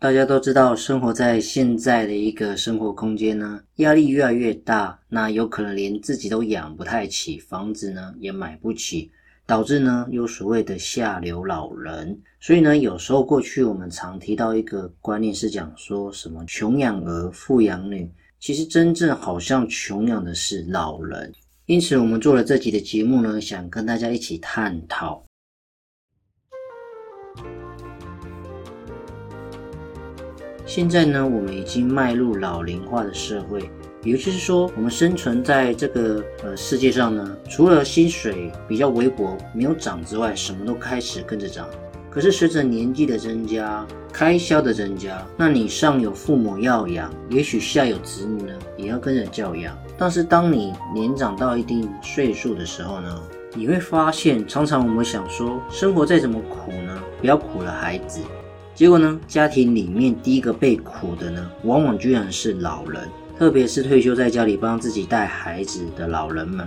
大家都知道，生活在现在的一个生活空间呢，压力越来越大，那有可能连自己都养不太起，房子呢也买不起，导致呢有所谓的下流老人。所以呢，有时候过去我们常提到一个观念是讲说什么穷养儿，富养女，其实真正好像穷养的是老人。因此，我们做了这集的节目呢，想跟大家一起探讨。现在呢，我们已经迈入老龄化的社会，也就是说，我们生存在这个呃世界上呢，除了薪水比较微薄没有涨之外，什么都开始跟着涨。可是随着年纪的增加，开销的增加，那你上有父母要养，也许下有子女呢，也要跟着教养。但是当你年长到一定岁数的时候呢，你会发现，常常我们想说，生活再怎么苦呢，不要苦了孩子。结果呢，家庭里面第一个被苦的呢，往往居然是老人，特别是退休在家里帮自己带孩子的老人们。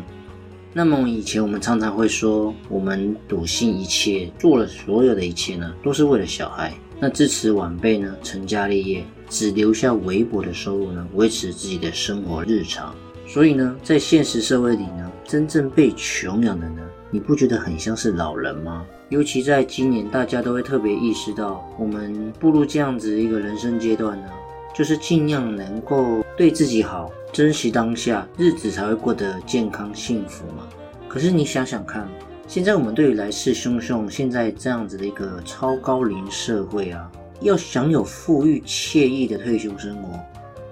那么以前我们常常会说，我们笃信一切，做了所有的一切呢，都是为了小孩。那支持晚辈呢，成家立业，只留下微薄的收入呢，维持自己的生活日常。所以呢，在现实社会里呢，真正被穷养的呢，你不觉得很像是老人吗？尤其在今年，大家都会特别意识到，我们步入这样子一个人生阶段呢，就是尽量能够对自己好，珍惜当下，日子才会过得健康幸福嘛。可是你想想看，现在我们对于来势汹汹，现在这样子的一个超高龄社会啊，要享有富裕惬意的退休生活，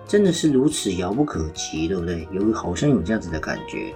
真的是如此遥不可及，对不对？有好像有这样子的感觉。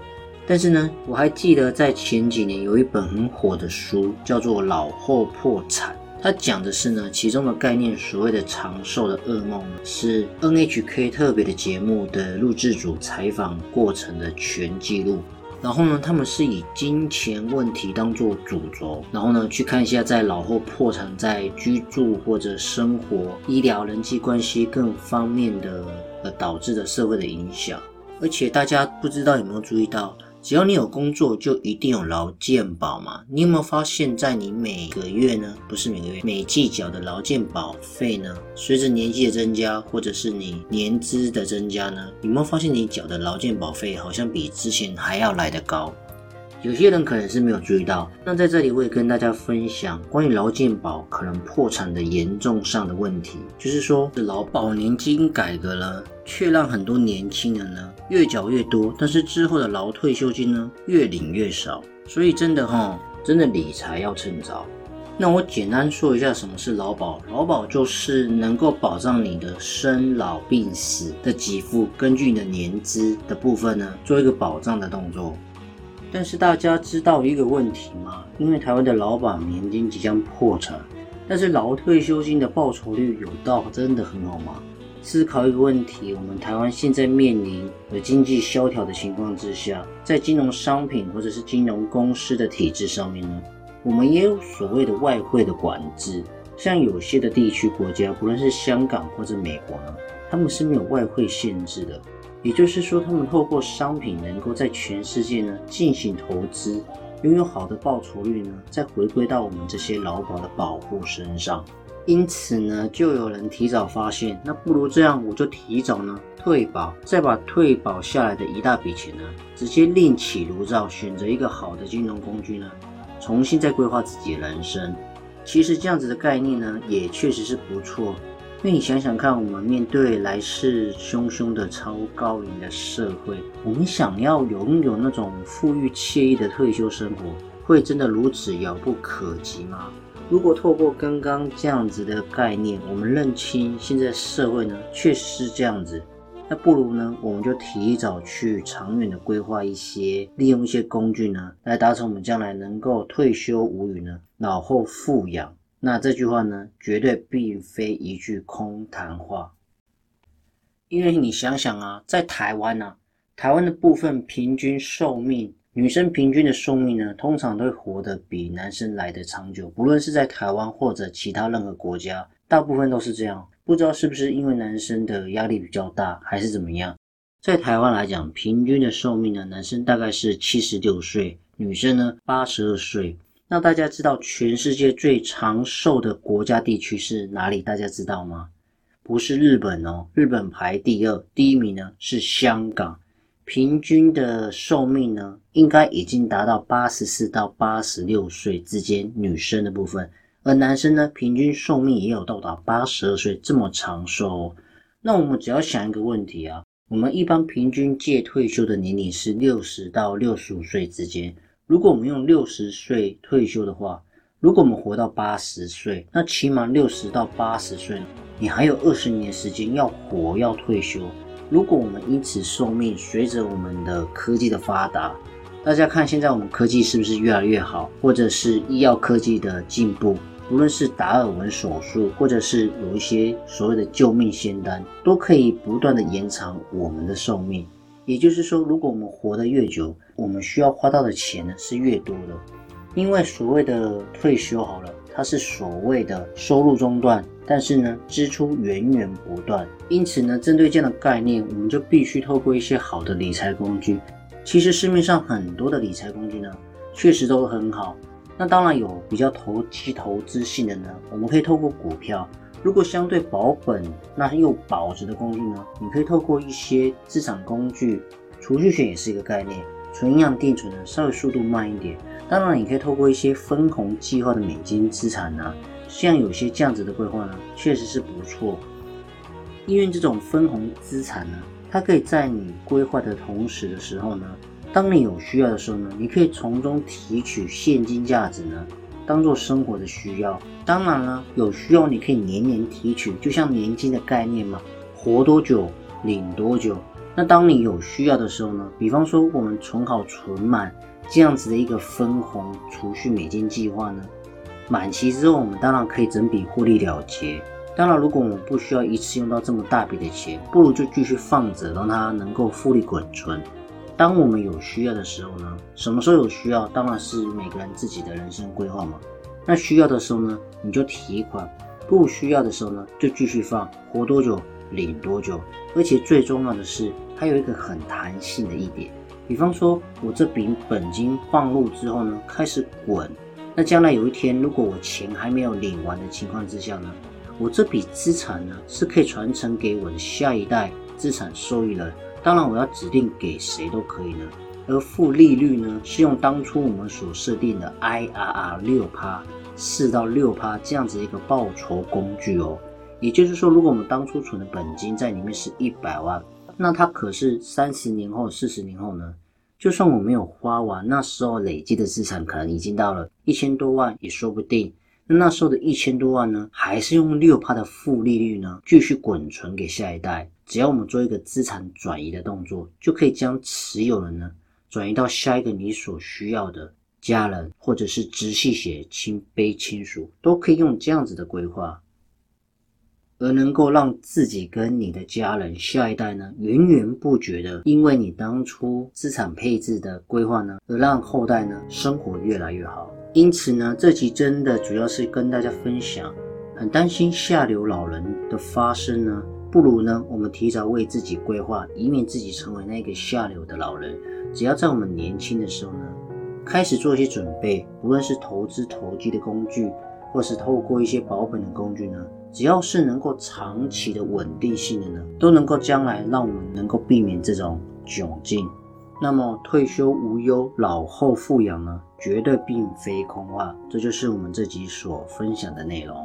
但是呢，我还记得在前几年有一本很火的书，叫做《老后破产》。它讲的是呢，其中的概念，所谓的长寿的噩梦，是 NHK 特别的节目的录制组采访过程的全记录。然后呢，他们是以金钱问题当做主轴，然后呢，去看一下在老后破产，在居住或者生活、医疗、人际关系各方面的呃导致的社会的影响。而且大家不知道有没有注意到？只要你有工作，就一定有劳健保嘛？你有没有发现，在你每个月呢，不是每个月，每季缴的劳健保费呢，随着年纪的增加，或者是你年资的增加呢，有没有发现你缴的劳健保费好像比之前还要来得高？有些人可能是没有注意到，那在这里我也跟大家分享关于劳健保可能破产的严重上的问题，就是说劳保年金改革了，却让很多年轻人呢越缴越多，但是之后的劳退休金呢越领越少，所以真的哈，真的理财要趁早。那我简单说一下什么是劳保，劳保就是能够保障你的生老病死的给付，根据你的年资的部分呢做一个保障的动作。但是大家知道一个问题吗？因为台湾的老板年金即将破产，但是老退休金的报酬率有到真的很好吗？思考一个问题：我们台湾现在面临的经济萧条的情况之下，在金融商品或者是金融公司的体制上面呢，我们也有所谓的外汇的管制。像有些的地区国家，不论是香港或者美国呢，他们是没有外汇限制的。也就是说，他们透过商品能够在全世界呢进行投资，拥有好的报酬率呢，再回归到我们这些劳保的保护身上。因此呢，就有人提早发现，那不如这样，我就提早呢退保，再把退保下来的一大笔钱呢，直接另起炉灶，选择一个好的金融工具呢，重新再规划自己的人生。其实这样子的概念呢，也确实是不错。因为你想想看，我们面对来势汹汹的超高龄的社会，我们想要拥有那种富裕惬意的退休生活，会真的如此遥不可及吗？如果透过刚刚这样子的概念，我们认清现在社会呢确实是这样子，那不如呢我们就提早去长远的规划一些，利用一些工具呢，来达成我们将来能够退休无虞呢，老后富养。那这句话呢，绝对并非一句空谈话，因为你想想啊，在台湾呢，台湾的部分平均寿命。女生平均的寿命呢，通常都会活得比男生来的长久。不论是在台湾或者其他任何国家，大部分都是这样。不知道是不是因为男生的压力比较大，还是怎么样？在台湾来讲，平均的寿命呢，男生大概是七十六岁，女生呢八十二岁。那大家知道全世界最长寿的国家地区是哪里？大家知道吗？不是日本哦，日本排第二，第一名呢是香港。平均的寿命呢，应该已经达到八十四到八十六岁之间，女生的部分，而男生呢，平均寿命也有到达八十二岁这么长寿哦。那我们只要想一个问题啊，我们一般平均届退休的年龄是六十到六十五岁之间。如果我们用六十岁退休的话，如果我们活到八十岁，那起码六十到八十岁，你还有二十年时间要活要退休。如果我们因此寿命随着我们的科技的发达，大家看现在我们科技是不是越来越好，或者是医药科技的进步，无论是达尔文手术，或者是有一些所谓的救命仙丹，都可以不断的延长我们的寿命。也就是说，如果我们活得越久，我们需要花到的钱呢是越多的。因为所谓的退休好了，它是所谓的收入中断。但是呢，支出源源不断，因此呢，针对这样的概念，我们就必须透过一些好的理财工具。其实市面上很多的理财工具呢，确实都很好。那当然有比较投机投资性的呢，我们可以透过股票。如果相对保本那又保值的工具呢，你可以透过一些资产工具，储蓄险也是一个概念。纯银行定存呢，稍微速度慢一点。当然，你可以透过一些分红计划的美金资产呢。像有些这样子的规划呢，确实是不错。因为这种分红资产呢，它可以在你规划的同时的时候呢，当你有需要的时候呢，你可以从中提取现金价值呢，当做生活的需要。当然了，有需要你可以年年提取，就像年金的概念嘛，活多久领多久。那当你有需要的时候呢，比方说我们存好存满这样子的一个分红储蓄美金计划呢。满期之后，我们当然可以整笔获利了结。当然，如果我们不需要一次用到这么大笔的钱，不如就继续放着，让它能够复利滚存。当我们有需要的时候呢，什么时候有需要，当然是每个人自己的人生规划嘛。那需要的时候呢，你就提款；不需要的时候呢，就继续放，活多久领多久。而且最重要的是，它有一个很弹性的一点，比方说我这笔本金放入之后呢，开始滚。那将来有一天，如果我钱还没有领完的情况之下呢，我这笔资产呢是可以传承给我的下一代资产受益人。当然，我要指定给谁都可以呢。而负利率呢，是用当初我们所设定的 IRR 六趴四到六趴这样子一个报酬工具哦。也就是说，如果我们当初存的本金在里面是一百万，那它可是三十年后、四十年后呢？就算我没有花完，那时候累积的资产可能已经到了一千多万也说不定。那那时候的一千多万呢，还是用六趴的负利率呢，继续滚存给下一代。只要我们做一个资产转移的动作，就可以将持有人呢转移到下一个你所需要的家人，或者是直系血亲卑亲属，都可以用这样子的规划。而能够让自己跟你的家人、下一代呢，源源不绝的，因为你当初资产配置的规划呢，而让后代呢生活越来越好。因此呢，这集真的主要是跟大家分享，很担心下流老人的发生呢，不如呢我们提早为自己规划，以免自己成为那个下流的老人。只要在我们年轻的时候呢，开始做一些准备，无论是投资投机的工具，或是透过一些保本的工具呢。只要是能够长期的稳定性的呢，都能够将来让我们能够避免这种窘境。那么退休无忧、老后富养呢，绝对并非空话。这就是我们这集所分享的内容。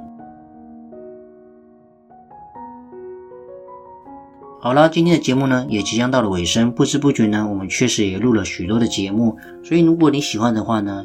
好了，今天的节目呢也即将到了尾声，不知不觉呢，我们确实也录了许多的节目。所以如果你喜欢的话呢，